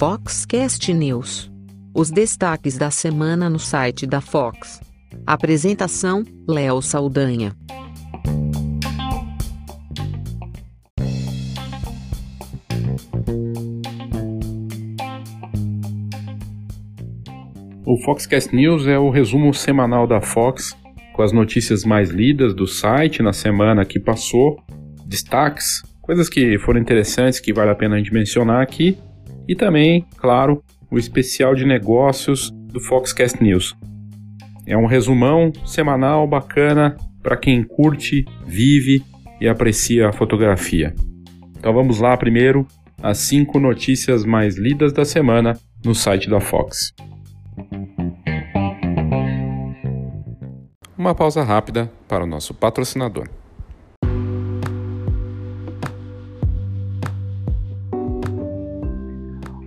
Foxcast News. Os destaques da semana no site da Fox. Apresentação: Léo Saldanha. O Foxcast News é o resumo semanal da Fox com as notícias mais lidas do site na semana que passou, destaques, coisas que foram interessantes que vale a pena a gente mencionar aqui e também, claro, o especial de negócios do Foxcast News. É um resumão semanal bacana para quem curte, vive e aprecia a fotografia. Então vamos lá primeiro as cinco notícias mais lidas da semana no site da Fox. Uma pausa rápida para o nosso patrocinador.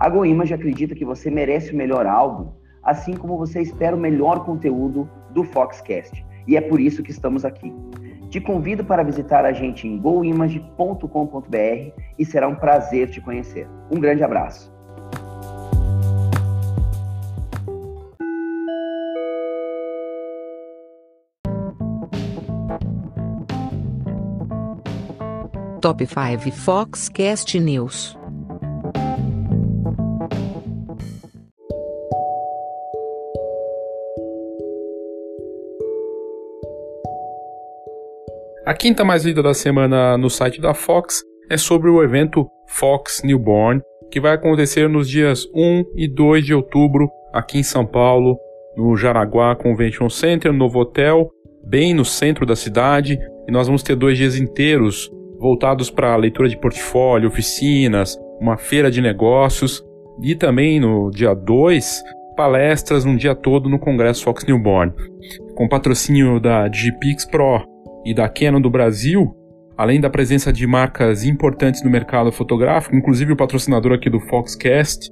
A GoImage acredita que você merece o melhor álbum, assim como você espera o melhor conteúdo do Foxcast. E é por isso que estamos aqui. Te convido para visitar a gente em goimage.com.br e será um prazer te conhecer. Um grande abraço. Top 5 Foxcast News. A quinta mais lida da semana no site da Fox é sobre o evento Fox Newborn, que vai acontecer nos dias 1 e 2 de outubro aqui em São Paulo, no Jaraguá Convention Center, novo hotel, bem no centro da cidade, e nós vamos ter dois dias inteiros voltados para leitura de portfólio, oficinas, uma feira de negócios e também no dia 2, palestras um dia todo no Congresso Fox Newborn. Com patrocínio da Digipix Pro, e da Canon do Brasil, além da presença de marcas importantes no mercado fotográfico, inclusive o patrocinador aqui do Foxcast,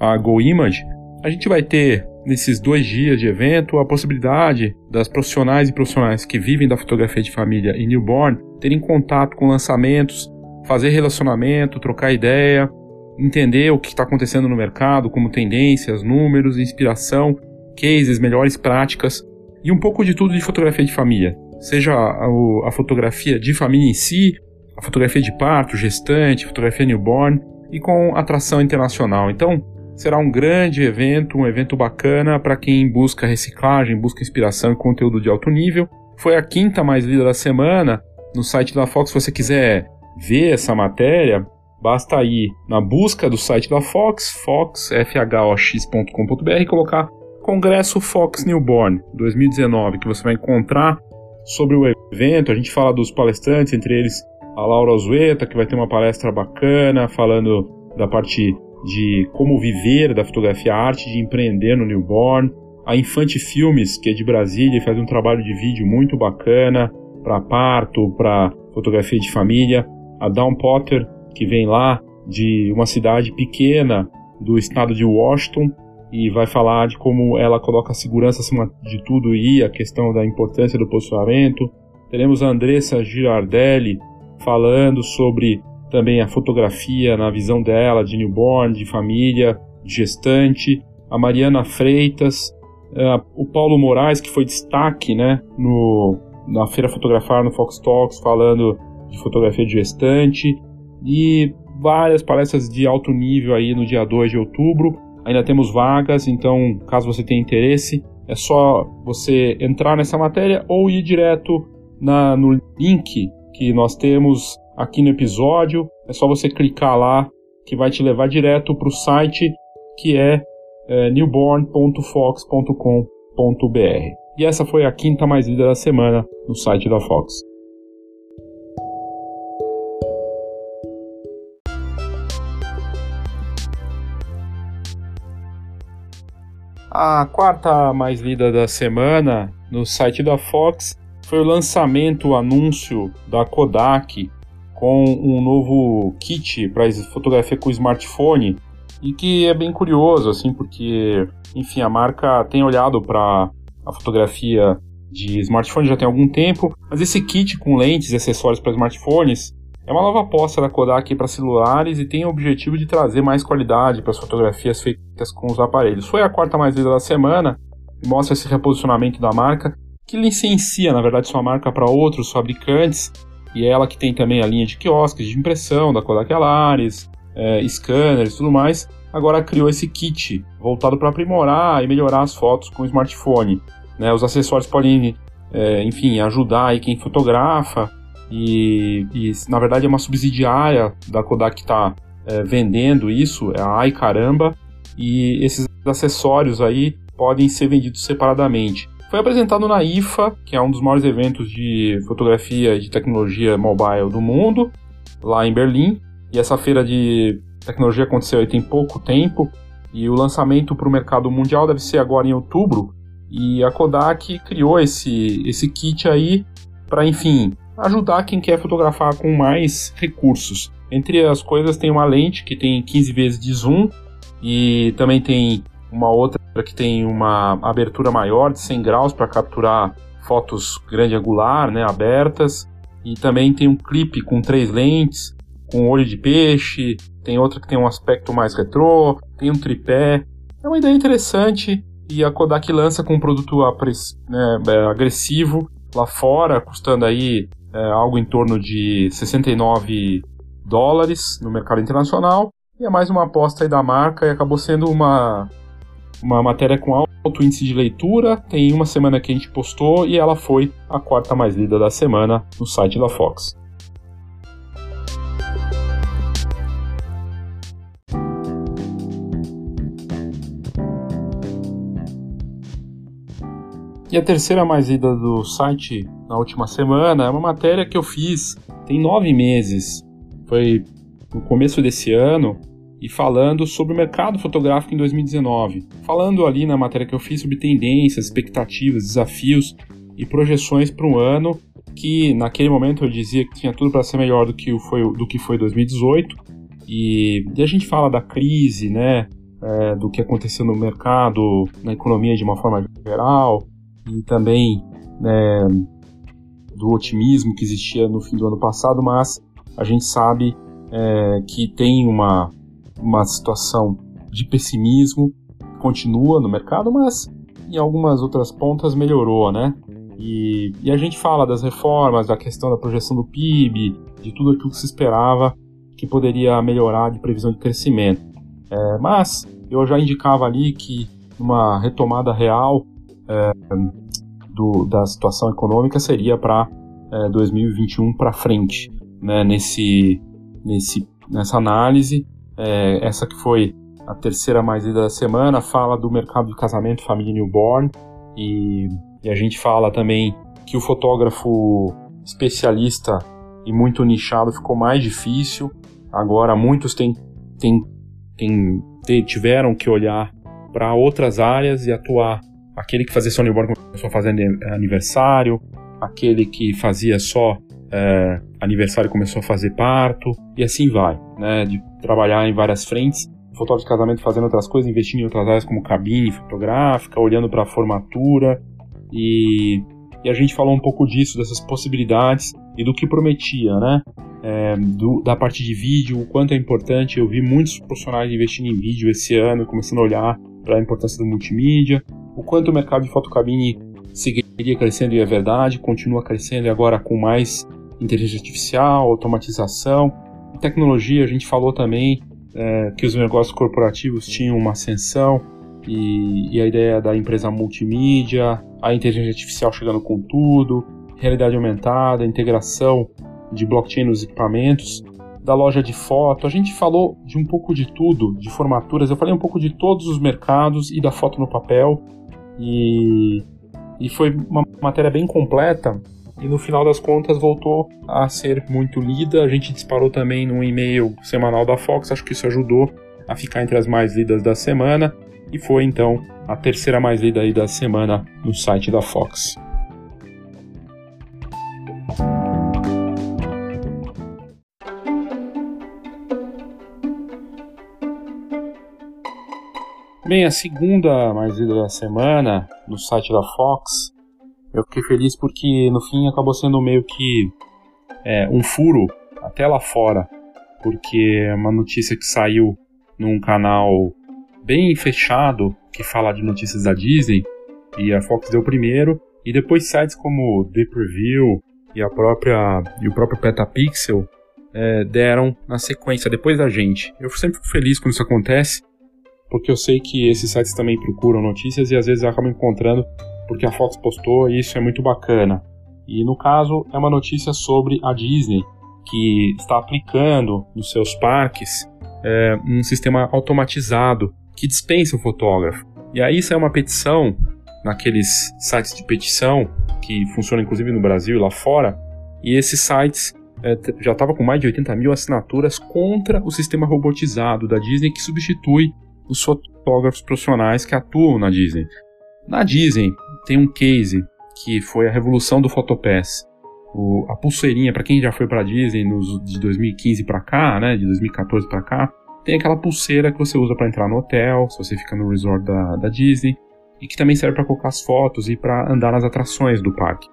a GoImage, a gente vai ter nesses dois dias de evento a possibilidade das profissionais e profissionais que vivem da fotografia de família e newborn terem contato com lançamentos, fazer relacionamento, trocar ideia, entender o que está acontecendo no mercado, como tendências, números, inspiração, cases, melhores práticas e um pouco de tudo de fotografia de família seja a, a, fotografia de família em si, a fotografia de parto, gestante, fotografia newborn e com atração internacional. Então, será um grande evento, um evento bacana para quem busca reciclagem, busca inspiração e conteúdo de alto nível. Foi a quinta mais lida da semana. No site da Fox, se você quiser ver essa matéria, basta ir na busca do site da Fox, foxfhox.com.br e colocar Congresso Fox Newborn 2019, que você vai encontrar sobre o evento. A gente fala dos palestrantes, entre eles a Laura Ozueta, que vai ter uma palestra bacana falando da parte de como viver da fotografia arte, de empreender no newborn. A Infante Filmes, que é de Brasília e faz um trabalho de vídeo muito bacana para parto, para fotografia de família. A Dawn Potter, que vem lá de uma cidade pequena do estado de Washington e vai falar de como ela coloca a segurança acima de tudo e a questão da importância do posicionamento. Teremos a Andressa Girardelli falando sobre também a fotografia na visão dela de newborn, de família, de gestante. A Mariana Freitas, uh, o Paulo Moraes, que foi destaque né, no, na Feira Fotografar no Fox Talks, falando de fotografia de gestante. E várias palestras de alto nível aí no dia 2 de outubro. Ainda temos vagas, então caso você tenha interesse, é só você entrar nessa matéria ou ir direto na, no link que nós temos aqui no episódio. É só você clicar lá que vai te levar direto para o site que é, é newborn.fox.com.br. E essa foi a quinta mais lida da semana no site da Fox. A quarta mais lida da semana no site da Fox foi o lançamento, o anúncio da Kodak com um novo kit para fotografia com smartphone e que é bem curioso assim porque enfim a marca tem olhado para a fotografia de smartphone já tem algum tempo, mas esse kit com lentes e acessórios para smartphones é uma nova aposta da Kodak para celulares e tem o objetivo de trazer mais qualidade para as fotografias feitas com os aparelhos. Foi a quarta mais lida da semana e mostra esse reposicionamento da marca, que licencia, na verdade, sua marca para outros fabricantes, e é ela que tem também a linha de quiosques de impressão da Kodak Alaris, é, scanners e tudo mais. Agora criou esse kit voltado para aprimorar e melhorar as fotos com o smartphone. Né? Os acessórios podem, é, enfim, ajudar aí quem fotografa e, e, na verdade é uma subsidiária da Kodak que está é, vendendo isso, é a Ai Caramba, e esses acessórios aí podem ser vendidos separadamente. Foi apresentado na IFA, que é um dos maiores eventos de fotografia e de tecnologia mobile do mundo, lá em Berlim. E essa feira de tecnologia aconteceu aí tem pouco tempo, e o lançamento para o mercado mundial deve ser agora em outubro. E a Kodak criou esse, esse kit aí para, enfim, ajudar quem quer fotografar com mais recursos. Entre as coisas tem uma lente que tem 15 vezes de zoom e também tem uma outra que tem uma abertura maior de 100 graus para capturar fotos grande angular, né, abertas. E também tem um clipe com três lentes, com olho de peixe, tem outra que tem um aspecto mais retrô, tem um tripé. É uma ideia interessante e a Kodak lança com um produto né, é, agressivo lá fora, custando aí é, algo em torno de 69 dólares no mercado internacional. E é mais uma aposta da marca e acabou sendo uma, uma matéria com alto índice de leitura. Tem uma semana que a gente postou e ela foi a quarta mais lida da semana no site da Fox. E a terceira mais lida do site na última semana é uma matéria que eu fiz tem nove meses. Foi no começo desse ano e falando sobre o mercado fotográfico em 2019. Falando ali na matéria que eu fiz sobre tendências, expectativas, desafios e projeções para um ano que naquele momento eu dizia que tinha tudo para ser melhor do que foi do que foi 2018 e, e a gente fala da crise, né, é, do que aconteceu no mercado, na economia de uma forma geral, e também né, do otimismo que existia no fim do ano passado, mas a gente sabe é, que tem uma, uma situação de pessimismo continua no mercado, mas em algumas outras pontas melhorou, né? E, e, a gente fala das reformas, da questão da projeção do PIB, de tudo aquilo que se esperava que poderia melhorar de previsão de crescimento. É, mas eu já indicava ali que uma retomada real é, do, da situação econômica seria para é, 2021 para frente, né, nesse, nesse, nessa análise. É, essa que foi a terceira mais lida da semana fala do mercado de casamento, família newborn e, e a gente fala também que o fotógrafo especialista e muito nichado ficou mais difícil. Agora muitos tiveram que olhar para outras áreas e atuar aquele que fazia só newborn começou a fazer aniversário, aquele que fazia só é, aniversário começou a fazer parto, e assim vai, né? De trabalhar em várias frentes. Fotógrafo de casamento fazendo outras coisas, investindo em outras áreas como cabine fotográfica, olhando para a formatura, e, e, a gente falou um pouco disso, dessas possibilidades e do que prometia, né? É, do, da parte de vídeo, o quanto é importante. Eu vi muitos profissionais investindo em vídeo esse ano, começando a olhar para a importância do multimídia, o quanto o mercado de fotocabine seguiria crescendo e é verdade, continua crescendo e agora com mais inteligência artificial, automatização, tecnologia. A gente falou também é, que os negócios corporativos tinham uma ascensão e, e a ideia da empresa multimídia, a inteligência artificial chegando com tudo, realidade aumentada, integração de blockchain nos equipamentos da loja de foto. A gente falou de um pouco de tudo, de formaturas. Eu falei um pouco de todos os mercados e da foto no papel. E, e foi uma matéria bem completa. E no final das contas voltou a ser muito lida. A gente disparou também no e-mail semanal da Fox. Acho que isso ajudou a ficar entre as mais lidas da semana. e foi então a terceira mais lida aí da semana no site da Fox. Bem, a segunda mais lida da semana no site da Fox, eu fiquei feliz porque no fim acabou sendo meio que é, um furo até lá fora, porque é uma notícia que saiu num canal bem fechado que fala de notícias da Disney e a Fox deu primeiro e depois sites como The Preview e a própria e o próprio Petapixel é, deram na sequência depois da gente. Eu sempre fico feliz quando isso acontece porque eu sei que esses sites também procuram notícias e às vezes acabam encontrando porque a Fox postou e isso é muito bacana. E no caso é uma notícia sobre a Disney que está aplicando nos seus parques é, um sistema automatizado que dispensa o fotógrafo. E aí isso é uma petição naqueles sites de petição que funcionam inclusive no Brasil e lá fora. E esses sites é, já estavam com mais de 80 mil assinaturas contra o sistema robotizado da Disney que substitui os fotógrafos profissionais que atuam na Disney. Na Disney tem um case que foi a revolução do Photopass. O, a pulseirinha, para quem já foi para Disney nos, de 2015 para cá, né, de 2014 para cá, tem aquela pulseira que você usa para entrar no hotel, se você fica no resort da, da Disney, e que também serve para colocar as fotos e para andar nas atrações do parque.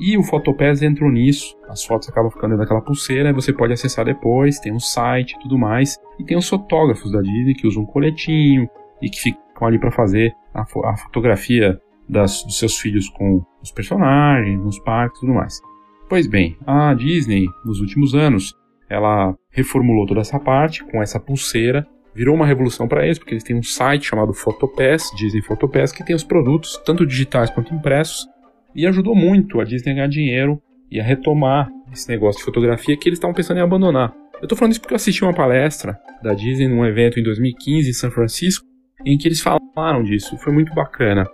E o Photopass entrou nisso, as fotos acabam ficando dentro daquela pulseira, você pode acessar depois, tem um site e tudo mais. E tem os fotógrafos da Disney que usam um coletinho e que ficam ali para fazer a, a fotografia das, dos seus filhos com os personagens, nos parques e tudo mais. Pois bem, a Disney, nos últimos anos, ela reformulou toda essa parte com essa pulseira virou uma revolução para eles, porque eles têm um site chamado Photopass, Disney Photopass, que tem os produtos, tanto digitais quanto impressos, e ajudou muito a Disney a ganhar dinheiro e a retomar esse negócio de fotografia que eles estavam pensando em abandonar. Eu estou falando isso porque eu assisti uma palestra da Disney num evento em 2015 em São Francisco, em que eles falaram disso, foi muito bacana.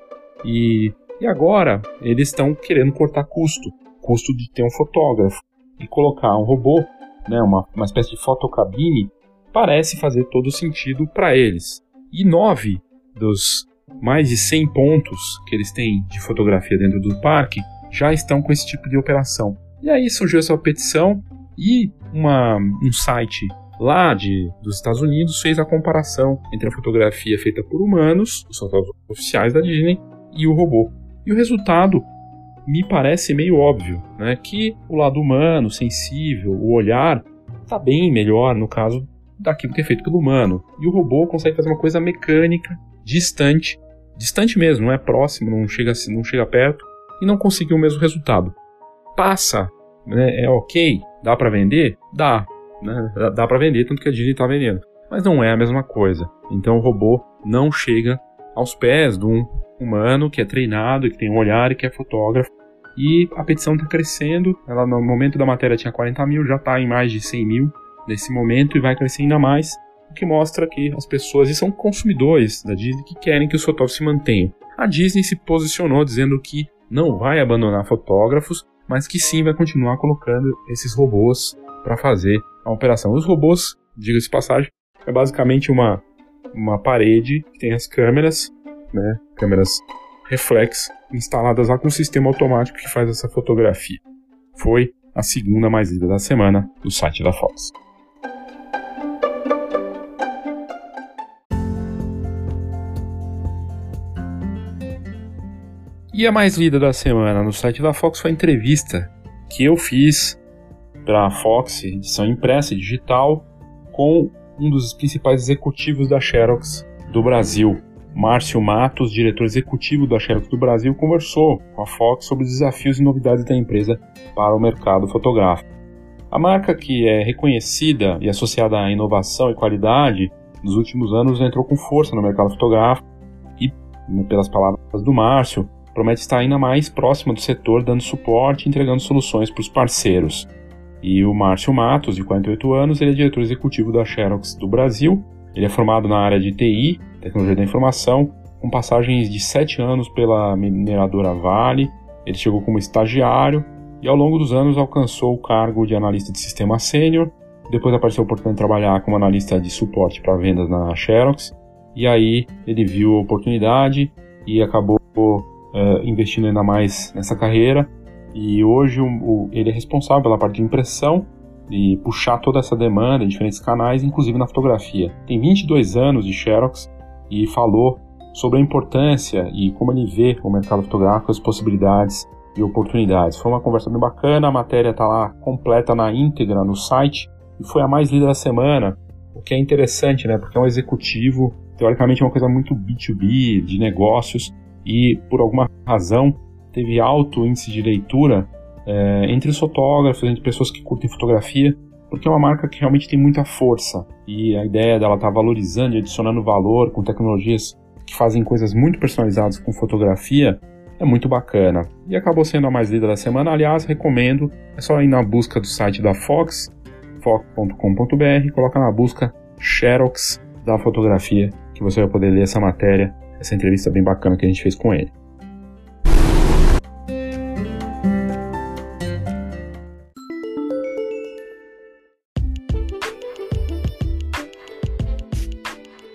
E, e agora eles estão querendo cortar custo, custo de ter um fotógrafo e colocar um robô, né, uma, uma espécie de fotocabine, parece fazer todo sentido para eles. E nove dos mais de 100 pontos que eles têm de fotografia dentro do parque já estão com esse tipo de operação. E aí surgiu essa petição e uma, um site lá de, dos Estados Unidos fez a comparação entre a fotografia feita por humanos, os fotógrafos oficiais da Disney, e o robô. E o resultado me parece meio óbvio, né? Que o lado humano, sensível, o olhar, está bem melhor no caso daquilo que é feito pelo humano. E o robô consegue fazer uma coisa mecânica distante, distante mesmo, não é próximo, não chega, não chega perto e não conseguiu o mesmo resultado. Passa, né, é ok, dá para vender? Dá, né, dá para vender, tanto que a Disney está vendendo. Mas não é a mesma coisa. Então o robô não chega aos pés de um humano que é treinado, que tem um olhar e que é fotógrafo. E a petição está crescendo. Ela no momento da matéria tinha 40 mil, já está em mais de 100 mil nesse momento e vai crescer ainda mais que mostra que as pessoas, e são consumidores da Disney, que querem que os fotógrafos se mantenham. A Disney se posicionou dizendo que não vai abandonar fotógrafos, mas que sim vai continuar colocando esses robôs para fazer a operação. Os robôs, diga-se passagem, é basicamente uma, uma parede que tem as câmeras, né, câmeras reflex instaladas lá com um sistema automático que faz essa fotografia. Foi a segunda mais lida da semana do site da Fox. E a mais lida da semana no site da Fox foi a entrevista que eu fiz para a Fox, edição impressa e digital, com um dos principais executivos da Xerox do Brasil. Márcio Matos, diretor executivo da Xerox do Brasil, conversou com a Fox sobre os desafios e novidades da empresa para o mercado fotográfico. A marca, que é reconhecida e associada à inovação e qualidade, nos últimos anos entrou com força no mercado fotográfico e, pelas palavras do Márcio, promete estar ainda mais próxima do setor, dando suporte e entregando soluções para os parceiros. E o Márcio Matos, de 48 anos, ele é diretor executivo da Xerox do Brasil. Ele é formado na área de TI, Tecnologia da Informação, com passagens de 7 anos pela mineradora Vale. Ele chegou como estagiário e ao longo dos anos alcançou o cargo de analista de sistema sênior. Depois apareceu a oportunidade de trabalhar como analista de suporte para vendas na Xerox e aí ele viu a oportunidade e acabou uh, investindo ainda mais nessa carreira. E hoje o, o, ele é responsável pela parte de impressão e puxar toda essa demanda em diferentes canais, inclusive na fotografia. Tem 22 anos de Xerox e falou sobre a importância e como ele vê o mercado fotográfico, as possibilidades e oportunidades. Foi uma conversa bem bacana, a matéria está lá completa na íntegra no site e foi a mais lida da semana, o que é interessante, né? Porque é um executivo, teoricamente é uma coisa muito B2B, de negócios, e por alguma razão teve alto índice de leitura é, entre os fotógrafos, entre pessoas que curtem fotografia, porque é uma marca que realmente tem muita força e a ideia dela estar tá valorizando e adicionando valor com tecnologias que fazem coisas muito personalizadas com fotografia é muito bacana. E acabou sendo a mais lida da semana. Aliás, recomendo, é só ir na busca do site da Fox, fox.com.br, coloca na busca Xerox da fotografia, que você vai poder ler essa matéria, essa entrevista bem bacana que a gente fez com ele.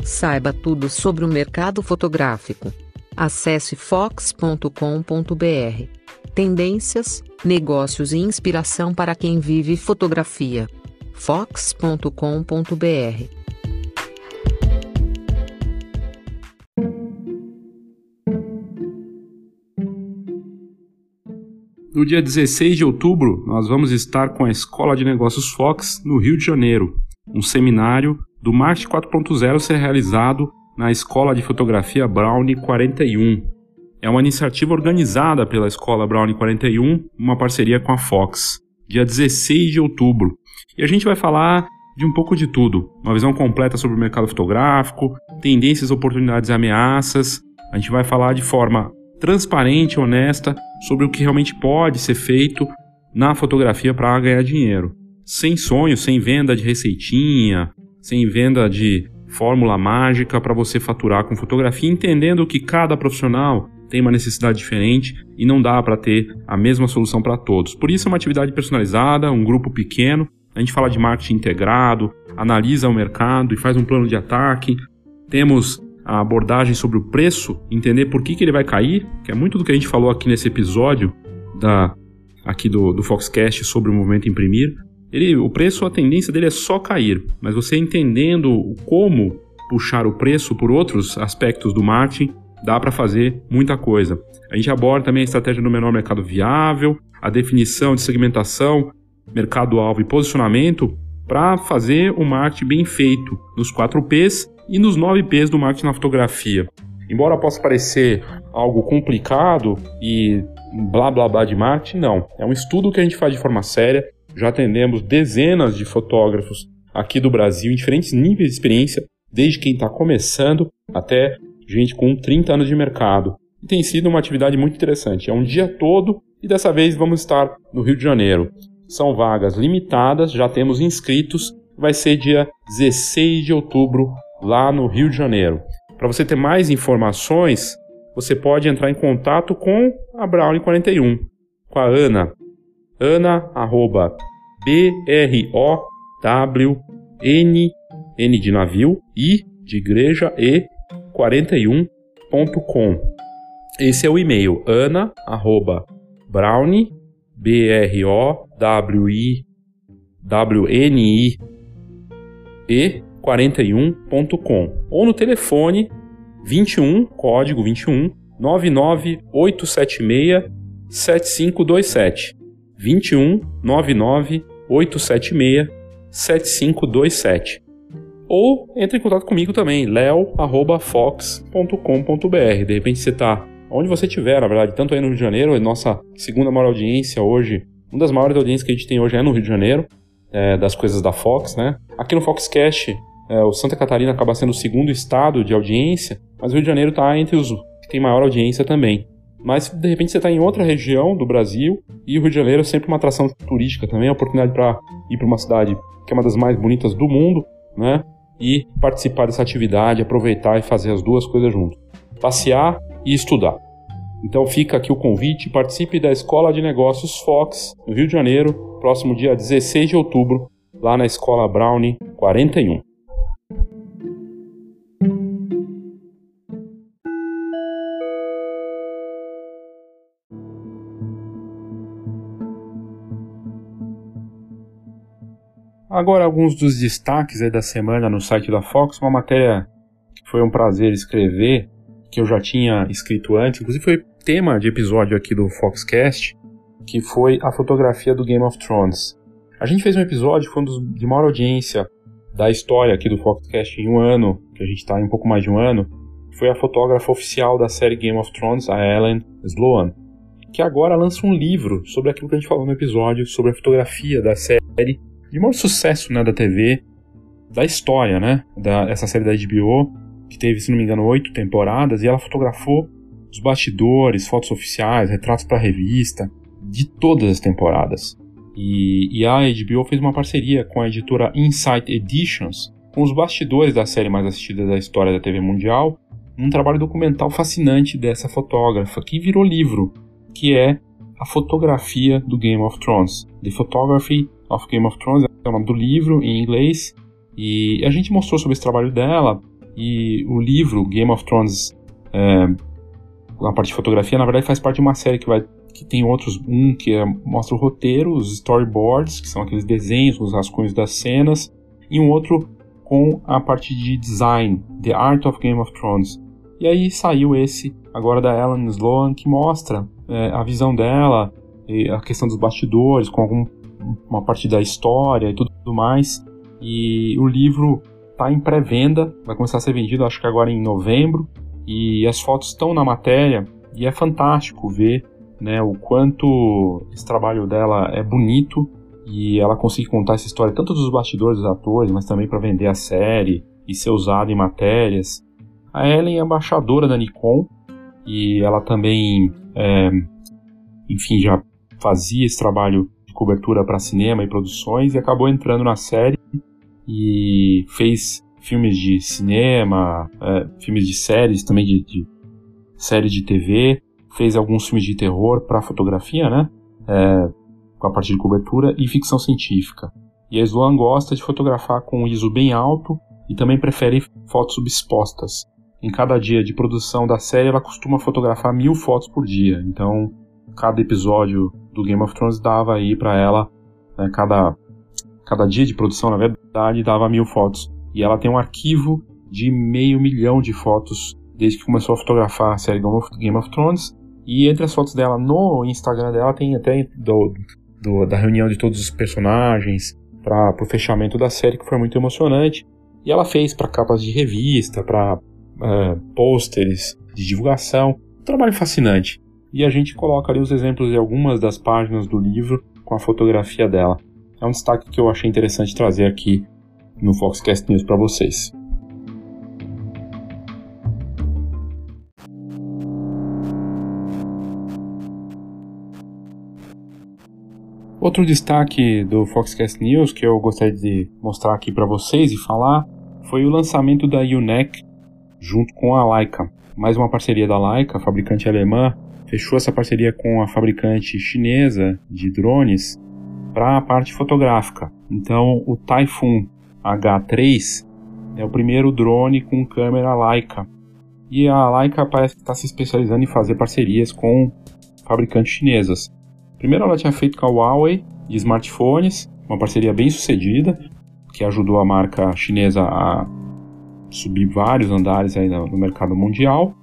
Saiba tudo sobre o mercado fotográfico. Acesse fox.com.br. Tendências, negócios e inspiração para quem vive fotografia. fox.com.br. No dia 16 de outubro, nós vamos estar com a Escola de Negócios Fox no Rio de Janeiro, um seminário do Marketing 4.0 ser realizado na Escola de Fotografia Brownie 41. É uma iniciativa organizada pela Escola Brownie 41, uma parceria com a Fox, dia 16 de outubro. E a gente vai falar de um pouco de tudo, uma visão completa sobre o mercado fotográfico, tendências, oportunidades e ameaças. A gente vai falar de forma transparente honesta sobre o que realmente pode ser feito na fotografia para ganhar dinheiro. Sem sonho, sem venda de receitinha, sem venda de fórmula mágica para você faturar com fotografia, entendendo que cada profissional tem uma necessidade diferente e não dá para ter a mesma solução para todos. Por isso é uma atividade personalizada, um grupo pequeno. A gente fala de marketing integrado, analisa o mercado e faz um plano de ataque. Temos a abordagem sobre o preço, entender por que, que ele vai cair, que é muito do que a gente falou aqui nesse episódio da aqui do, do Foxcast sobre o movimento imprimir. Ele, o preço, a tendência dele é só cair, mas você entendendo como puxar o preço por outros aspectos do marketing, dá para fazer muita coisa. A gente aborda também a estratégia do menor mercado viável, a definição de segmentação, mercado-alvo e posicionamento para fazer o marketing bem feito nos 4 Ps e nos 9 Ps do marketing na fotografia. Embora possa parecer algo complicado e blá blá blá de marketing, não. É um estudo que a gente faz de forma séria, já atendemos dezenas de fotógrafos aqui do Brasil em diferentes níveis de experiência, desde quem está começando até gente com 30 anos de mercado. E tem sido uma atividade muito interessante. É um dia todo e dessa vez vamos estar no Rio de Janeiro. São vagas limitadas, já temos inscritos. Vai ser dia 16 de outubro lá no Rio de Janeiro. Para você ter mais informações, você pode entrar em contato com a Brownie 41, com a Ana, ana, arroba, B-R-O-W-N, N de navio, I de igreja e 41.com. Esse é o e-mail, ana, arroba, brownie, B-R-O-W-I, W-N-I, e 41.com. Ou no telefone 21, código 21, 99876 7527. 21 99 876 7527. Ou entre em contato comigo também, leo@fox.com.br. De repente você está onde você estiver, na verdade, tanto aí no Rio de Janeiro, nossa segunda maior audiência hoje, uma das maiores audiências que a gente tem hoje é no Rio de Janeiro, é, das coisas da Fox, né? Aqui no Foxcast, é, o Santa Catarina acaba sendo o segundo estado de audiência, mas o Rio de Janeiro está entre os que tem maior audiência também. Mas de repente você está em outra região do Brasil e o Rio de Janeiro é sempre uma atração turística também, é uma oportunidade para ir para uma cidade que é uma das mais bonitas do mundo, né? E participar dessa atividade, aproveitar e fazer as duas coisas juntos: passear e estudar. Então fica aqui o convite, participe da Escola de Negócios Fox, no Rio de Janeiro, próximo dia 16 de outubro, lá na Escola Brownie 41. Agora, alguns dos destaques da semana no site da Fox, uma matéria que foi um prazer escrever, que eu já tinha escrito antes, inclusive foi tema de episódio aqui do Foxcast, que foi a fotografia do Game of Thrones. A gente fez um episódio foi um dos de maior audiência da história aqui do Foxcast em um ano, que a gente está em um pouco mais de um ano, foi a fotógrafa oficial da série Game of Thrones, a Ellen Sloan, que agora lança um livro sobre aquilo que a gente falou no episódio, sobre a fotografia da série, de maior sucesso né, da TV, da história, né, da, essa série da HBO, que teve, se não me engano, oito temporadas, e ela fotografou os bastidores, fotos oficiais, retratos para revista, de todas as temporadas. E, e, a HBO fez uma parceria com a editora Insight Editions, com os bastidores da série mais assistida da história da TV mundial, um trabalho documental fascinante dessa fotógrafa, que virou livro, que é a fotografia do Game of Thrones. The Photography of Game of Thrones é o nome do livro em inglês, e a gente mostrou sobre esse trabalho dela, e o livro Game of Thrones, é, a parte de fotografia, na verdade faz parte de uma série que vai que tem outros, um que é, mostra o roteiro, os storyboards, que são aqueles desenhos, os rascunhos das cenas, e um outro com a parte de design, The Art of Game of Thrones. E aí saiu esse agora da Ellen Sloan que mostra é, a visão dela, a questão dos bastidores, com algum, uma parte da história e tudo mais. E o livro está em pré-venda, vai começar a ser vendido acho que agora em novembro. E as fotos estão na matéria e é fantástico ver né, o quanto esse trabalho dela é bonito e ela consegue contar essa história tanto dos bastidores dos atores, mas também para vender a série e ser usado em matérias. A Ellen é embaixadora da Nikon e ela também, é, enfim, já fazia esse trabalho cobertura para cinema e produções e acabou entrando na série e fez filmes de cinema, é, filmes de séries também de, de de TV fez alguns filmes de terror para fotografia, né? É, a parte de cobertura e ficção científica. E a Sloan gosta de fotografar com ISO bem alto e também prefere fotos subexpostas. Em cada dia de produção da série, ela costuma fotografar mil fotos por dia. Então, cada episódio do Game of Thrones dava aí para ela, né, cada, cada dia de produção, na verdade, dava mil fotos. E ela tem um arquivo de meio milhão de fotos desde que começou a fotografar a série Game of Thrones e entre as fotos dela no Instagram dela tem até do, do, da reunião de todos os personagens para o fechamento da série que foi muito emocionante. E ela fez para capas de revista, para é, pôsteres de divulgação. Um trabalho fascinante. E a gente coloca ali os exemplos de algumas das páginas do livro com a fotografia dela. É um destaque que eu achei interessante trazer aqui no Foxcast News para vocês. Outro destaque do Foxcast News que eu gostaria de mostrar aqui para vocês e falar foi o lançamento da UNEC junto com a Leica. Mais uma parceria da Leica, fabricante alemã, fechou essa parceria com a fabricante chinesa de drones para a parte fotográfica. Então, o Typhoon H3 é o primeiro drone com câmera Leica. E a Leica parece que está se especializando em fazer parcerias com fabricantes chinesas. Primeiro ela tinha feito com a Huawei de smartphones, uma parceria bem sucedida, que ajudou a marca chinesa a subir vários andares aí no, mercado mundial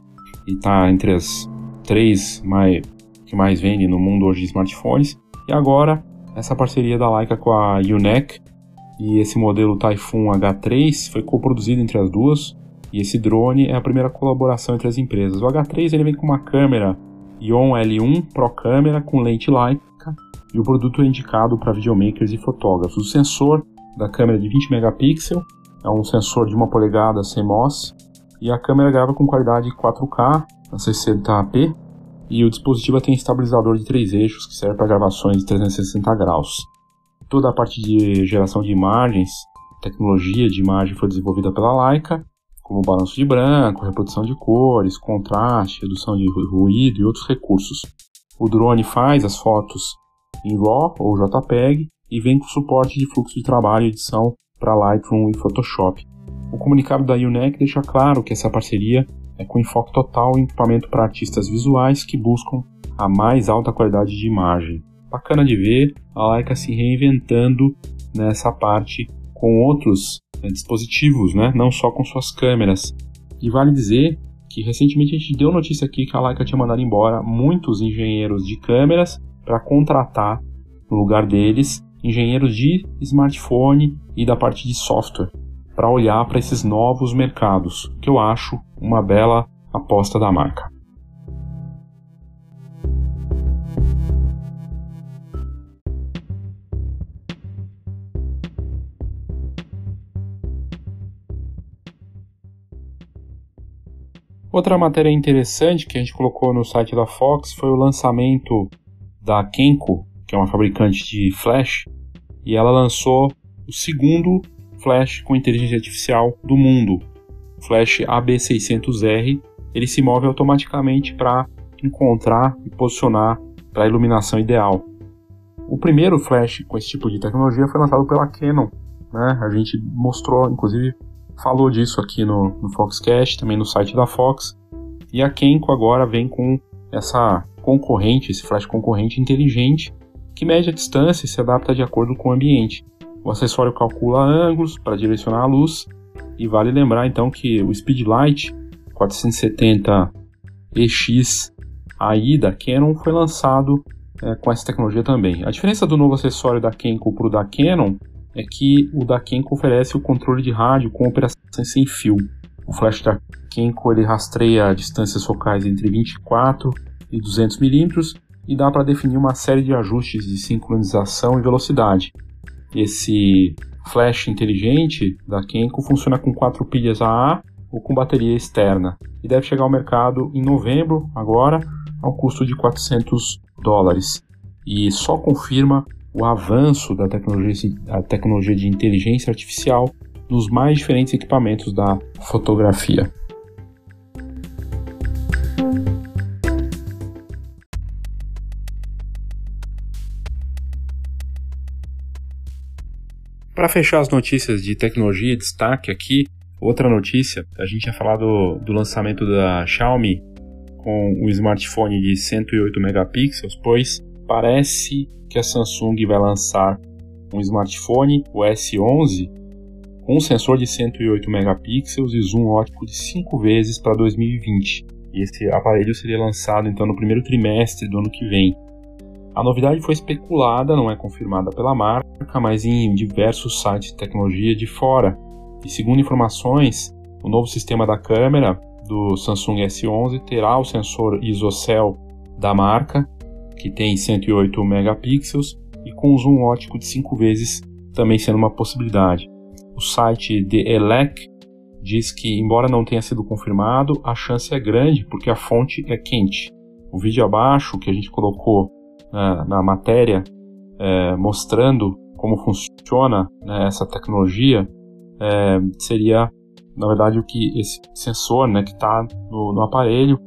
e está entre as três mais, que mais vendem no mundo hoje de smartphones. E agora essa parceria da Leica com a UNEC e esse modelo Typhoon H3 foi coproduzido entre as duas. E esse drone é a primeira colaboração entre as empresas. O H3 ele vem com uma câmera Ion L1 Pro Câmera com lente Leica e o produto é indicado para videomakers e fotógrafos. O sensor da câmera é de 20 megapixels é um sensor de 1 polegada CMOS e a câmera grava com qualidade 4K a 60p e o dispositivo tem estabilizador de três eixos que serve para gravações de 360 graus. Toda a parte de geração de imagens, tecnologia de imagem foi desenvolvida pela Leica como balanço de branco, reprodução de cores, contraste, redução de ruído e outros recursos. O drone faz as fotos em RAW ou JPEG e vem com suporte de fluxo de trabalho e edição para Lightroom e Photoshop. O comunicado da UNEC deixa claro que essa parceria é com enfoque total em equipamento para artistas visuais que buscam a mais alta qualidade de imagem. Bacana de ver a Leica se reinventando nessa parte com outros né, dispositivos, né, não só com suas câmeras. E vale dizer que recentemente a gente deu notícia aqui que a Leica tinha mandado embora muitos engenheiros de câmeras para contratar no lugar deles engenheiros de smartphone e da parte de software para olhar para esses novos mercados, que eu acho uma bela aposta da marca. Outra matéria interessante que a gente colocou no site da Fox foi o lançamento da Kenko, que é uma fabricante de flash, e ela lançou o segundo flash com inteligência artificial do mundo, o flash AB600R. Ele se move automaticamente para encontrar e posicionar para a iluminação ideal. O primeiro flash com esse tipo de tecnologia foi lançado pela Canon. Né? A gente mostrou, inclusive, falou disso aqui no, no Foxcast, também no site da Fox. E a Kenko agora vem com essa concorrente, esse flash concorrente inteligente, que mede a distância e se adapta de acordo com o ambiente. O acessório calcula ângulos para direcionar a luz e vale lembrar então que o Speedlight 470 EX AI da Canon foi lançado é, com essa tecnologia também. A diferença do novo acessório da Kenko para o da Canon é que o da Kenko oferece o controle de rádio com operação sem fio. O flash da Kenko ele rastreia distâncias focais entre 24 e 200 milímetros e dá para definir uma série de ajustes de sincronização e velocidade. Esse flash inteligente da Kenko funciona com quatro pilhas AA ou com bateria externa e deve chegar ao mercado em novembro, agora, ao custo de 400 dólares. E só confirma o avanço da tecnologia, a tecnologia de inteligência artificial nos mais diferentes equipamentos da fotografia. Para fechar as notícias de tecnologia, destaque aqui, outra notícia, a gente tinha falado do lançamento da Xiaomi com um smartphone de 108 megapixels, pois parece que a Samsung vai lançar um smartphone, o S11, com um sensor de 108 megapixels e zoom óptico de 5 vezes para 2020. E esse aparelho seria lançado então no primeiro trimestre do ano que vem. A novidade foi especulada, não é confirmada pela marca, mas em diversos sites de tecnologia de fora. E segundo informações, o novo sistema da câmera do Samsung S11 terá o sensor ISOCELL da marca que tem 108 megapixels e com zoom ótico de 5 vezes também sendo uma possibilidade. O site The Elec diz que, embora não tenha sido confirmado, a chance é grande porque a fonte é quente. O vídeo abaixo que a gente colocou né, na matéria é, mostrando como funciona né, essa tecnologia é, seria, na verdade, o que esse sensor né, que está no, no aparelho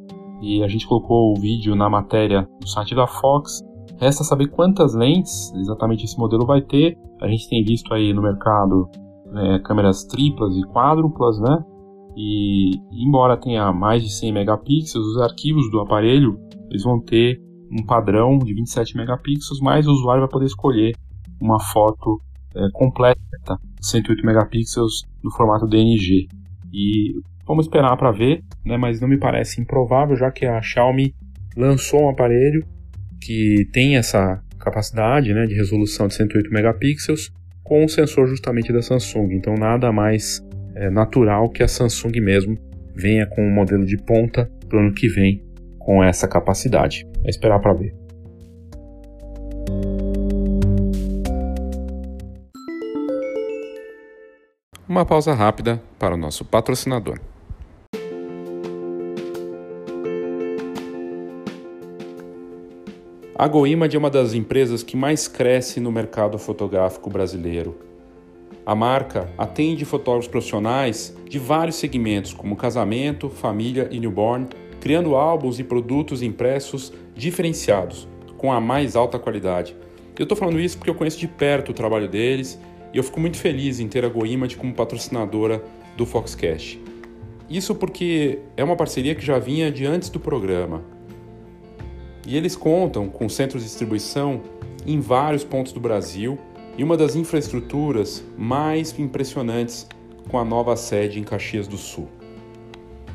e a gente colocou o vídeo na matéria do site da Fox. Resta saber quantas lentes exatamente esse modelo vai ter. A gente tem visto aí no mercado né, câmeras triplas e quádruplas, né? E embora tenha mais de 100 megapixels, os arquivos do aparelho eles vão ter um padrão de 27 megapixels, mas o usuário vai poder escolher uma foto é, completa, 108 megapixels no formato DNG. E Vamos esperar para ver, né, mas não me parece improvável, já que a Xiaomi lançou um aparelho que tem essa capacidade né, de resolução de 108 megapixels com o sensor justamente da Samsung. Então nada mais é, natural que a Samsung mesmo venha com um modelo de ponta para o ano que vem com essa capacidade. É esperar para ver. Uma pausa rápida para o nosso patrocinador. A GoImage é uma das empresas que mais cresce no mercado fotográfico brasileiro. A marca atende fotógrafos profissionais de vários segmentos, como casamento, família e newborn, criando álbuns e produtos impressos diferenciados, com a mais alta qualidade. Eu estou falando isso porque eu conheço de perto o trabalho deles e eu fico muito feliz em ter a GoImage como patrocinadora do Foxcast. Isso porque é uma parceria que já vinha de antes do programa. E eles contam com centros de distribuição em vários pontos do Brasil e uma das infraestruturas mais impressionantes com a nova sede em Caxias do Sul.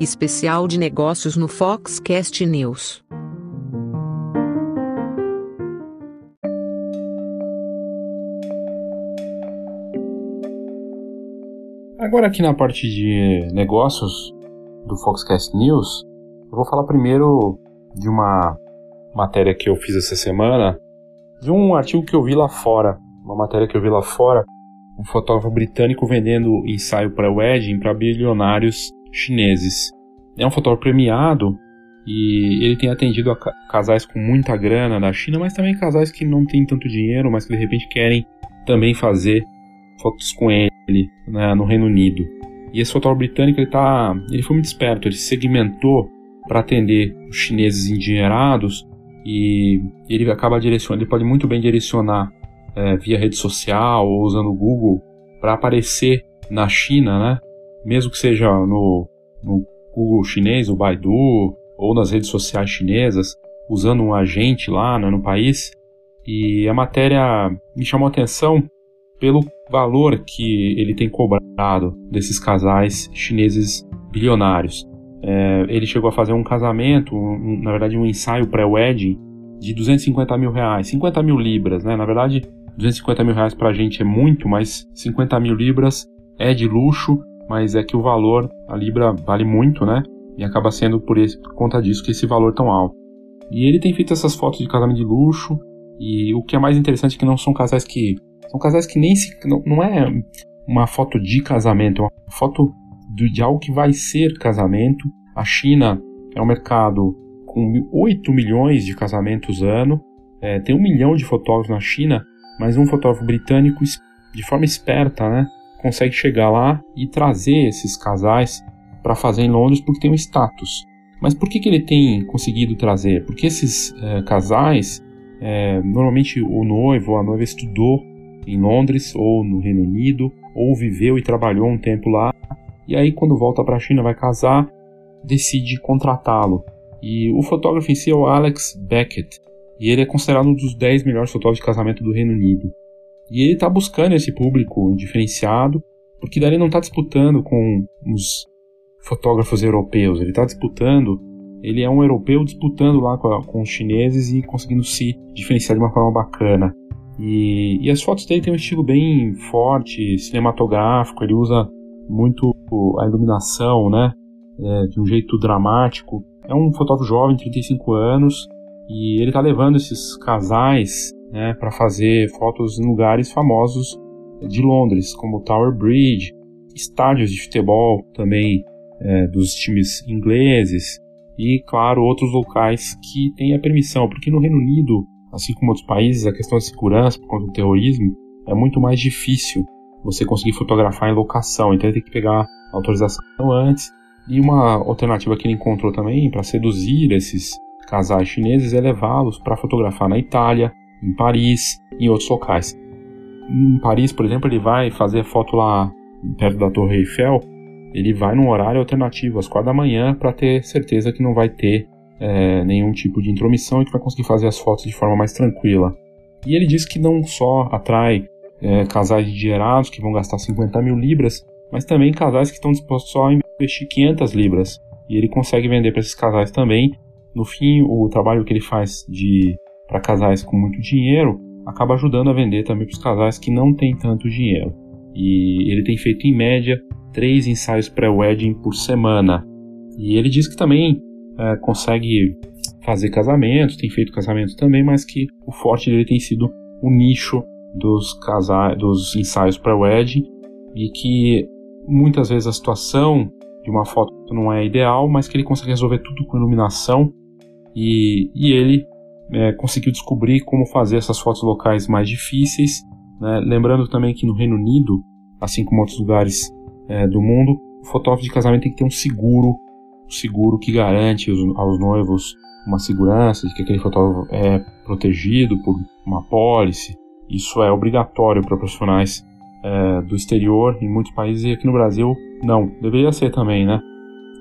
Especial de negócios no Foxcast News. Agora aqui na parte de negócios do Foxcast News, eu vou falar primeiro de uma matéria que eu fiz essa semana, de um artigo que eu vi lá fora, uma matéria que eu vi lá fora, um fotógrafo britânico vendendo ensaio para wedding para bilionários chineses. É um fotógrafo premiado e ele tem atendido a casais com muita grana da China, mas também casais que não têm tanto dinheiro, mas que de repente querem também fazer fotos com ele né, no Reino Unido. E esse fotógrafo britânico ele, tá, ele foi muito esperto, ele segmentou para atender os chineses endinheirados e ele acaba direcionando, ele pode muito bem direcionar é, via rede social ou usando o Google para aparecer na China, né? Mesmo que seja no, no Google chinês, o Baidu, ou nas redes sociais chinesas, usando um agente lá né, no país. E a matéria me chamou a atenção pelo valor que ele tem cobrado desses casais chineses bilionários. É, ele chegou a fazer um casamento, um, na verdade um ensaio pré-wedding de 250 mil reais, 50 mil libras, né? Na verdade, 250 mil reais pra gente é muito, mas 50 mil libras é de luxo, mas é que o valor, a libra vale muito, né? E acaba sendo por, esse, por conta disso que esse valor é tão alto. E ele tem feito essas fotos de casamento de luxo, e o que é mais interessante é que não são casais que são casais que nem se. Não, não é uma foto de casamento, é uma foto de, de algo que vai ser casamento. A China é um mercado com 8 milhões de casamentos ano, é, tem um milhão de fotógrafos na China, mas um fotógrafo britânico, de forma esperta, né, consegue chegar lá e trazer esses casais para fazer em Londres porque tem um status. Mas por que, que ele tem conseguido trazer? Porque esses é, casais, é, normalmente o noivo ou a noiva estudou em Londres ou no Reino Unido, ou viveu e trabalhou um tempo lá, e aí quando volta para a China vai casar, decide contratá-lo. E o fotógrafo em si é o Alex Beckett, e ele é considerado um dos 10 melhores fotógrafos de casamento do Reino Unido. E ele está buscando esse público diferenciado, porque daí ele não está disputando com os fotógrafos europeus, ele está disputando, ele é um europeu disputando lá com, com os chineses e conseguindo se diferenciar de uma forma bacana. E, e, as fotos dele têm um estilo bem forte, cinematográfico, ele usa muito a iluminação, né? É, de um jeito dramático. É um fotógrafo jovem, 35 anos, e ele está levando esses casais né, para fazer fotos em lugares famosos de Londres, como Tower Bridge, estádios de futebol também é, dos times ingleses e, claro, outros locais que têm a permissão, porque no Reino Unido assim como outros países, a questão da segurança por conta do terrorismo é muito mais difícil você conseguir fotografar em locação, então tem que pegar autorização antes. E uma alternativa que ele encontrou também para seduzir esses casais chineses é levá-los para fotografar na Itália, em Paris, em outros locais. Em Paris, por exemplo, ele vai fazer foto lá perto da Torre Eiffel, ele vai num horário alternativo, às quatro da manhã, para ter certeza que não vai ter é, nenhum tipo de intromissão e que vai conseguir fazer as fotos de forma mais tranquila. E ele diz que não só atrai é, casais endinheirados que vão gastar 50 mil libras, mas também casais que estão dispostos só a investir 500 libras. E ele consegue vender para esses casais também. No fim, o trabalho que ele faz de para casais com muito dinheiro acaba ajudando a vender também para os casais que não têm tanto dinheiro. E ele tem feito em média três ensaios pré-wedding por semana. E ele diz que também é, consegue fazer casamentos, tem feito casamentos também, mas que o forte dele tem sido o nicho dos, casa dos ensaios para wedding e que muitas vezes a situação de uma foto não é ideal, mas que ele consegue resolver tudo com iluminação e, e ele é, conseguiu descobrir como fazer essas fotos locais mais difíceis. Né? Lembrando também que no Reino Unido, assim como outros lugares é, do mundo, o fotógrafo de casamento tem que ter um seguro, um seguro que garante aos, aos noivos uma segurança de que aquele fotógrafo é protegido por uma pólice. Isso é obrigatório para profissionais é, do exterior em muitos países e aqui no Brasil não, deveria ser também, né?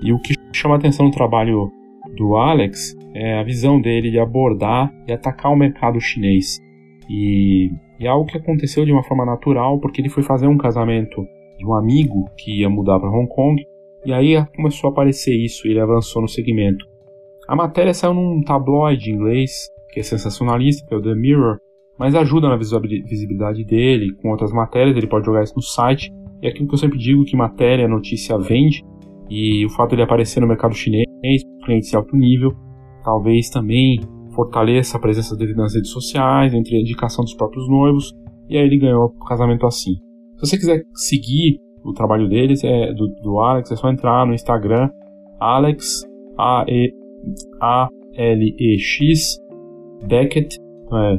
E o que chama a atenção no trabalho do Alex é a visão dele de abordar e atacar o mercado chinês. E, e é algo que aconteceu de uma forma natural, porque ele foi fazer um casamento de um amigo que ia mudar para Hong Kong, e aí começou a aparecer isso e ele avançou no segmento. A matéria saiu num tabloide inglês, que é sensacionalista, que é o The Mirror, mas ajuda na visibilidade dele, com outras matérias, ele pode jogar isso no site. E é aquilo que eu sempre digo, que matéria, notícia vende, e o fato de ele aparecer no mercado chinês, clientes de alto nível, talvez também fortaleça a presença dele nas redes sociais, entre a indicação dos próprios noivos, e aí ele ganhou o casamento assim. Se você quiser seguir o trabalho deles, é, do, do Alex, é só entrar no Instagram, Alex, A-E-A-L-E-X, Beckett, é,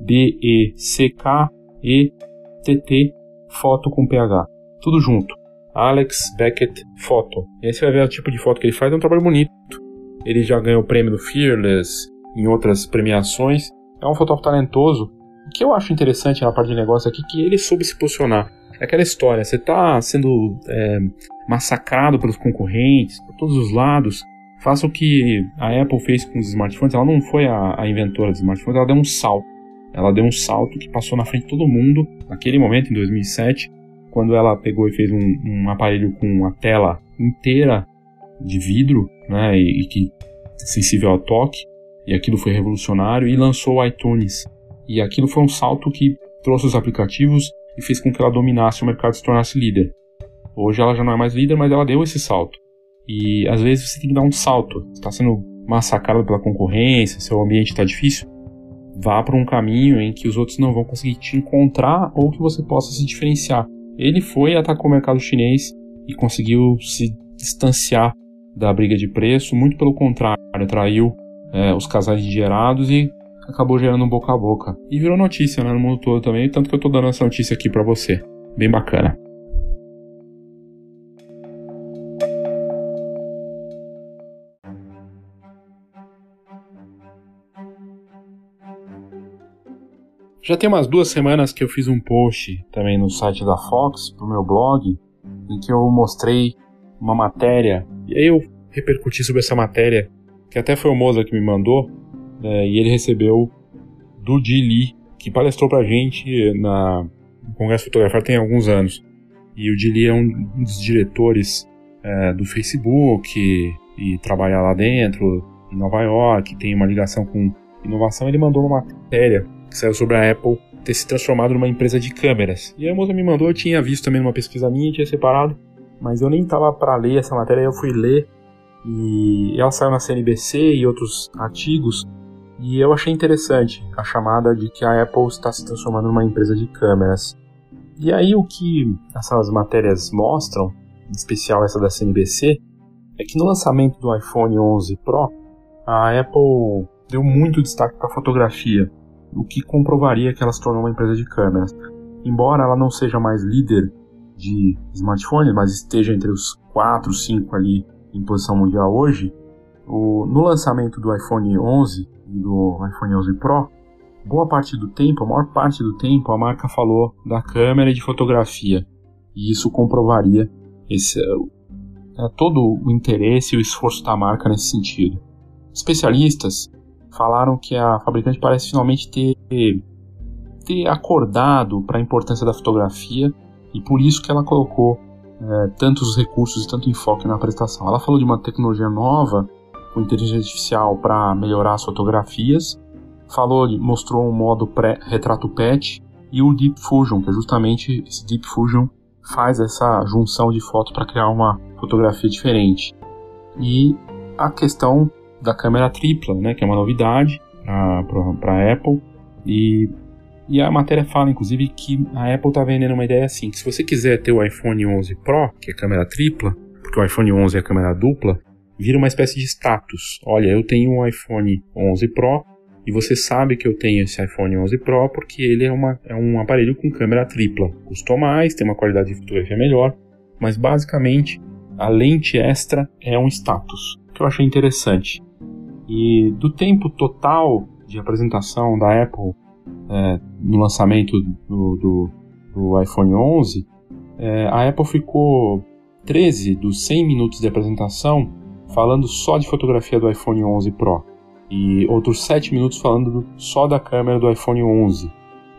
B-E-C-K-E-T-T, foto com PH. Tudo junto. Alex Beckett Foto. E aí você vai ver o tipo de foto que ele faz, é um trabalho bonito. Ele já ganhou o prêmio do Fearless em outras premiações. É um fotógrafo talentoso. O que eu acho interessante na parte de negócio aqui é que ele soube se posicionar. É aquela história, você está sendo é, massacrado pelos concorrentes, por todos os lados. Faça o que a Apple fez com os smartphones. Ela não foi a, a inventora dos smartphones, ela deu um salto. Ela deu um salto que passou na frente de todo mundo naquele momento, em 2007, quando ela pegou e fez um, um aparelho com uma tela inteira de vidro, né, e, e que sensível ao toque, e aquilo foi revolucionário, e lançou o iTunes. E aquilo foi um salto que trouxe os aplicativos e fez com que ela dominasse o mercado e se tornasse líder. Hoje ela já não é mais líder, mas ela deu esse salto. E às vezes você tem que dar um salto. Está sendo massacrado pela concorrência, seu ambiente está difícil vá para um caminho em que os outros não vão conseguir te encontrar ou que você possa se diferenciar. Ele foi atacou o mercado chinês e conseguiu se distanciar da briga de preço, muito pelo contrário, atraiu é, os casais gerados e acabou gerando um boca a boca. E virou notícia né, no mundo todo também, tanto que eu estou dando essa notícia aqui para você. Bem bacana. Já tem umas duas semanas que eu fiz um post também no site da Fox, pro meu blog, em que eu mostrei uma matéria, e aí eu repercuti sobre essa matéria, que até foi o Moza que me mandou, né, e ele recebeu do Di Lee, que palestrou pra gente na, no Congresso Fotografar tem alguns anos. E o Di Lee é um dos diretores é, do Facebook e, e trabalha lá dentro, em Nova York, tem uma ligação com inovação. Ele mandou uma matéria que saiu sobre a Apple ter se transformado numa empresa de câmeras. E a moça me mandou, eu tinha visto também numa pesquisa minha, tinha separado, mas eu nem estava para ler essa matéria, eu fui ler e ela saiu na CNBC e outros artigos e eu achei interessante a chamada de que a Apple está se transformando numa empresa de câmeras. E aí o que essas matérias mostram, em especial essa da CNBC, é que no lançamento do iPhone 11 Pro, a Apple deu muito destaque para a fotografia o que comprovaria que ela se tornou uma empresa de câmeras. Embora ela não seja mais líder de smartphones, mas esteja entre os 4, 5 ali em posição mundial hoje, o, no lançamento do iPhone 11 e do iPhone 11 Pro, boa parte do tempo, a maior parte do tempo, a marca falou da câmera e de fotografia. E isso comprovaria esse, é, todo o interesse e o esforço da marca nesse sentido. Especialistas falaram que a fabricante parece finalmente ter, ter acordado para a importância da fotografia e por isso que ela colocou é, tantos recursos e tanto enfoque na prestação. Ela falou de uma tecnologia nova com inteligência artificial para melhorar as fotografias, falou mostrou um modo pré, retrato PET e o Deep Fusion, que é justamente esse Deep Fusion faz essa junção de fotos para criar uma fotografia diferente. E a questão da câmera tripla, né, que é uma novidade para a Apple. E, e a matéria fala, inclusive, que a Apple está vendendo uma ideia assim, que se você quiser ter o iPhone 11 Pro, que é câmera tripla, porque que o iPhone 11 é câmera dupla, vira uma espécie de status. Olha, eu tenho um iPhone 11 Pro e você sabe que eu tenho esse iPhone 11 Pro porque ele é, uma, é um aparelho com câmera tripla. Custou mais, tem uma qualidade de fotografia melhor, mas basicamente a lente extra é um status, que eu achei interessante. E do tempo total de apresentação da Apple é, no lançamento do, do, do iPhone 11, é, a Apple ficou 13 dos 100 minutos de apresentação falando só de fotografia do iPhone 11 Pro e outros 7 minutos falando só da câmera do iPhone 11,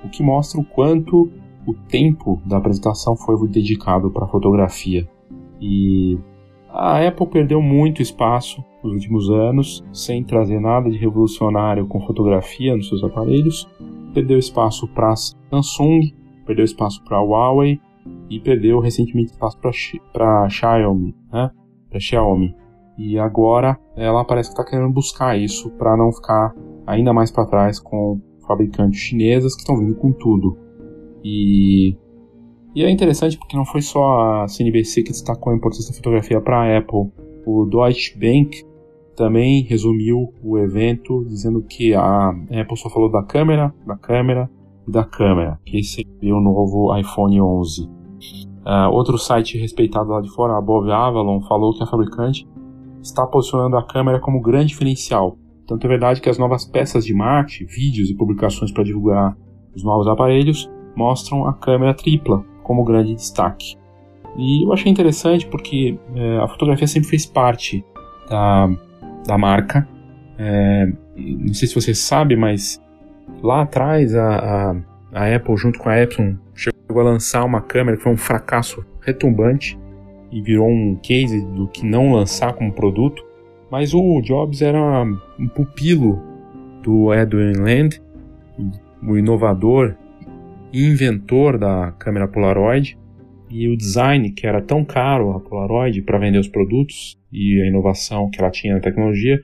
o que mostra o quanto o tempo da apresentação foi dedicado para fotografia. E a Apple perdeu muito espaço nos últimos anos, sem trazer nada de revolucionário com fotografia nos seus aparelhos. Perdeu espaço para Samsung, perdeu espaço para Huawei e perdeu recentemente espaço para Xiaomi, né? Para Xiaomi. E agora ela parece que está querendo buscar isso para não ficar ainda mais para trás com fabricantes chinesas que estão vindo com tudo. E, e é interessante porque não foi só a CNBC que destacou a importância da fotografia para a Apple. O Deutsche Bank também resumiu o evento dizendo que a Apple só falou da câmera, da câmera e da câmera, que seria o novo iPhone 11. Uh, ah, outro site respeitado lá de fora, a Bob Avalon, falou que a fabricante está posicionando a câmera como grande diferencial. Tanto é verdade que as novas peças de marketing, vídeos e publicações para divulgar os novos aparelhos mostram a câmera tripla como grande destaque. E eu achei interessante porque é, a fotografia sempre fez parte da, da marca. É, não sei se você sabe, mas lá atrás a, a, a, Apple, junto com a Epson, chegou a lançar uma câmera que foi um fracasso retumbante e virou um case do que não lançar como produto. Mas o Jobs era um pupilo do Edwin Land, o inovador e inventor da câmera Polaroid. E o design, que era tão caro a Polaroid para vender os produtos, e a inovação que ela tinha na tecnologia,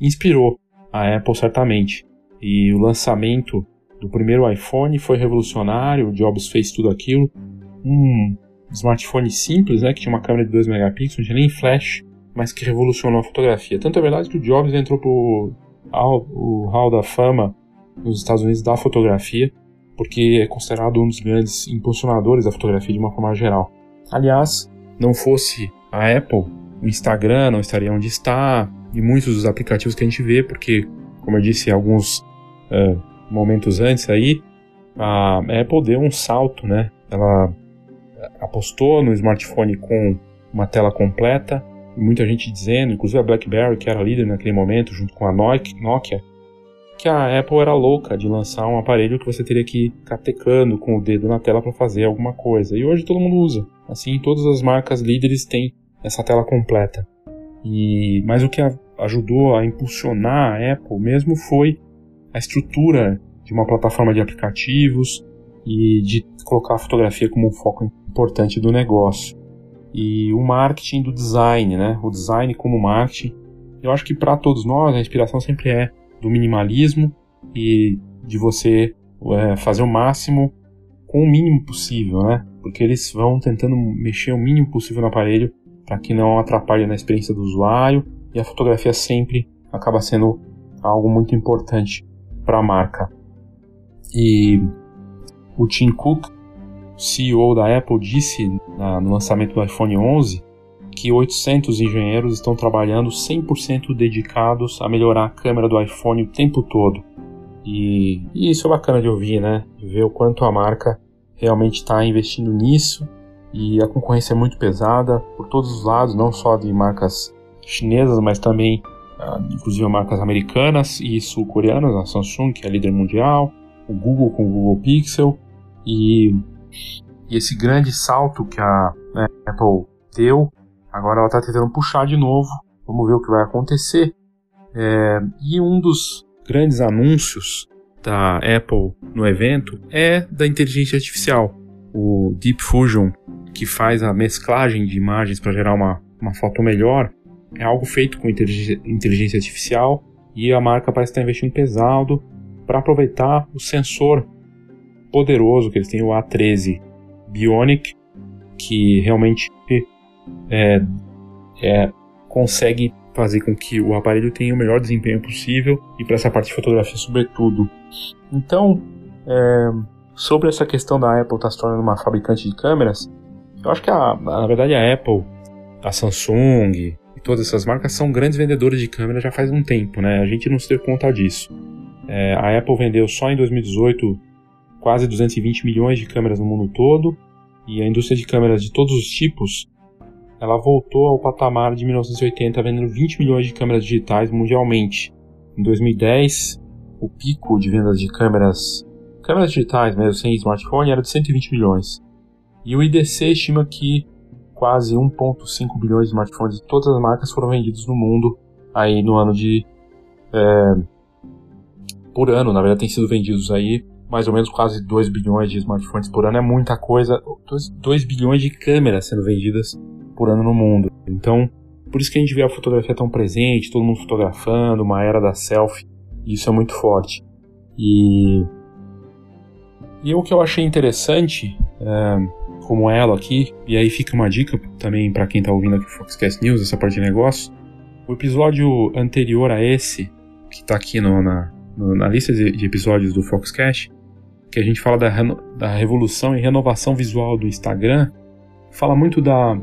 inspirou a Apple certamente. E o lançamento do primeiro iPhone foi revolucionário, o Jobs fez tudo aquilo. Um smartphone simples, né, que tinha uma câmera de 2 megapixels, não tinha nem flash, mas que revolucionou a fotografia. Tanto é verdade que o Jobs entrou pro o Hall da Fama nos Estados Unidos da fotografia, porque é considerado um dos grandes impulsionadores da fotografia de uma forma geral. Aliás, não fosse a Apple, o Instagram não estaria onde está, e muitos dos aplicativos que a gente vê, porque, como eu disse alguns uh, momentos antes aí, a Apple deu um salto, né? Ela apostou no smartphone com uma tela completa, muita gente dizendo, inclusive a BlackBerry, que era líder naquele momento, junto com a Nokia, que a Apple era louca de lançar um aparelho que você teria que ficar tecando com o dedo na tela para fazer alguma coisa. E hoje todo mundo usa. Assim, todas as marcas líderes têm essa tela completa. E mas o que ajudou a impulsionar a Apple mesmo foi a estrutura de uma plataforma de aplicativos e de colocar a fotografia como um foco importante do negócio. E o marketing do design, né? O design como marketing. Eu acho que para todos nós a inspiração sempre é do minimalismo e de você é, fazer o máximo com o mínimo possível, né? Porque eles vão tentando mexer o mínimo possível no aparelho para que não atrapalhe na experiência do usuário e a fotografia sempre acaba sendo algo muito importante para a marca. E o Tim Cook CEO da Apple disse na, no lançamento do iPhone 11 que 800 engenheiros estão trabalhando 100% dedicados a melhorar a câmera do iPhone o tempo todo. E, e isso é bacana de ouvir, né? De ver o quanto a marca realmente está investindo nisso. E a concorrência é muito pesada por todos os lados, não só de marcas chinesas, mas também, uh, inclusive, marcas americanas e sul-coreanas, a Samsung, que é líder mundial, o Google com o Google Pixel. E e esse grande salto que a né, Apple deu, agora ela está tentando puxar de novo. Vamos ver o que vai acontecer. É, e um dos grandes anúncios da Apple no evento é da inteligência artificial, o Deep Fusion, que faz a mesclagem de imagens para gerar uma, uma foto melhor. É algo feito com inteligência artificial e a marca parece estar investindo pesado para aproveitar o sensor poderoso que eles têm, o A13 Bionic, que realmente é, é, consegue fazer com que o aparelho tenha o melhor desempenho possível e para essa parte de fotografia sobretudo. Então, é, sobre essa questão da Apple estar tá se tornando uma fabricante de câmeras, eu acho que a, na verdade a Apple, a Samsung e todas essas marcas são grandes vendedores de câmeras já faz um tempo, né? A gente não se deu conta disso. É, a Apple vendeu só em 2018 quase 220 milhões de câmeras no mundo todo e a indústria de câmeras de todos os tipos ela voltou ao patamar de 1980, vendendo 20 milhões de câmeras digitais mundialmente. Em 2010, o pico de vendas de câmeras, câmeras digitais mesmo, sem smartphone, era de 120 milhões. E o IDC estima que quase 1,5 bilhões de smartphones de todas as marcas foram vendidos no mundo aí no ano de. É, por ano, na verdade, tem sido vendidos aí mais ou menos quase 2 bilhões de smartphones por ano. É muita coisa. 2, 2 bilhões de câmeras sendo vendidas por ano no mundo. Então, por isso que a gente vê a fotografia tão presente, todo mundo fotografando, uma era da selfie, isso é muito forte. E, e o que eu achei interessante, é, como ela aqui, e aí fica uma dica também para quem está ouvindo aqui o Foxcast News, essa parte de negócio, o episódio anterior a esse, que está aqui no, na, no, na lista de, de, episódios do Foxcast, que a gente fala da, da revolução e renovação visual do Instagram, fala muito da,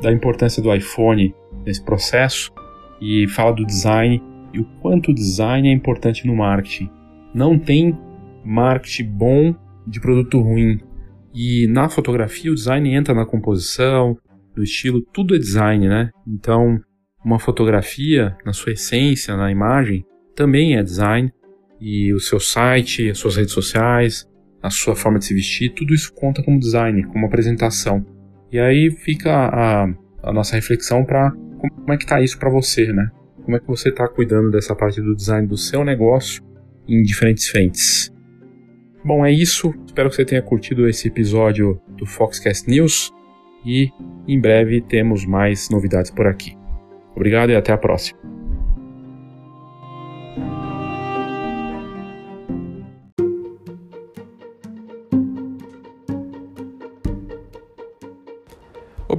da importância do iPhone nesse processo e fala do design e o quanto o design é importante no marketing. Não tem marketing bom de produto ruim. E na fotografia o design entra na composição, no estilo, tudo é design, né? Então, uma fotografia, na sua essência, na imagem, também é design. E o seu site, as suas redes sociais, a sua forma de se vestir, tudo isso conta como design, como apresentação. E aí fica a, a nossa reflexão para como é que tá isso para você, né? Como é que você está cuidando dessa parte do design do seu negócio em diferentes frentes. Bom, é isso. Espero que você tenha curtido esse episódio do Foxcast News e em breve temos mais novidades por aqui. Obrigado e até a próxima.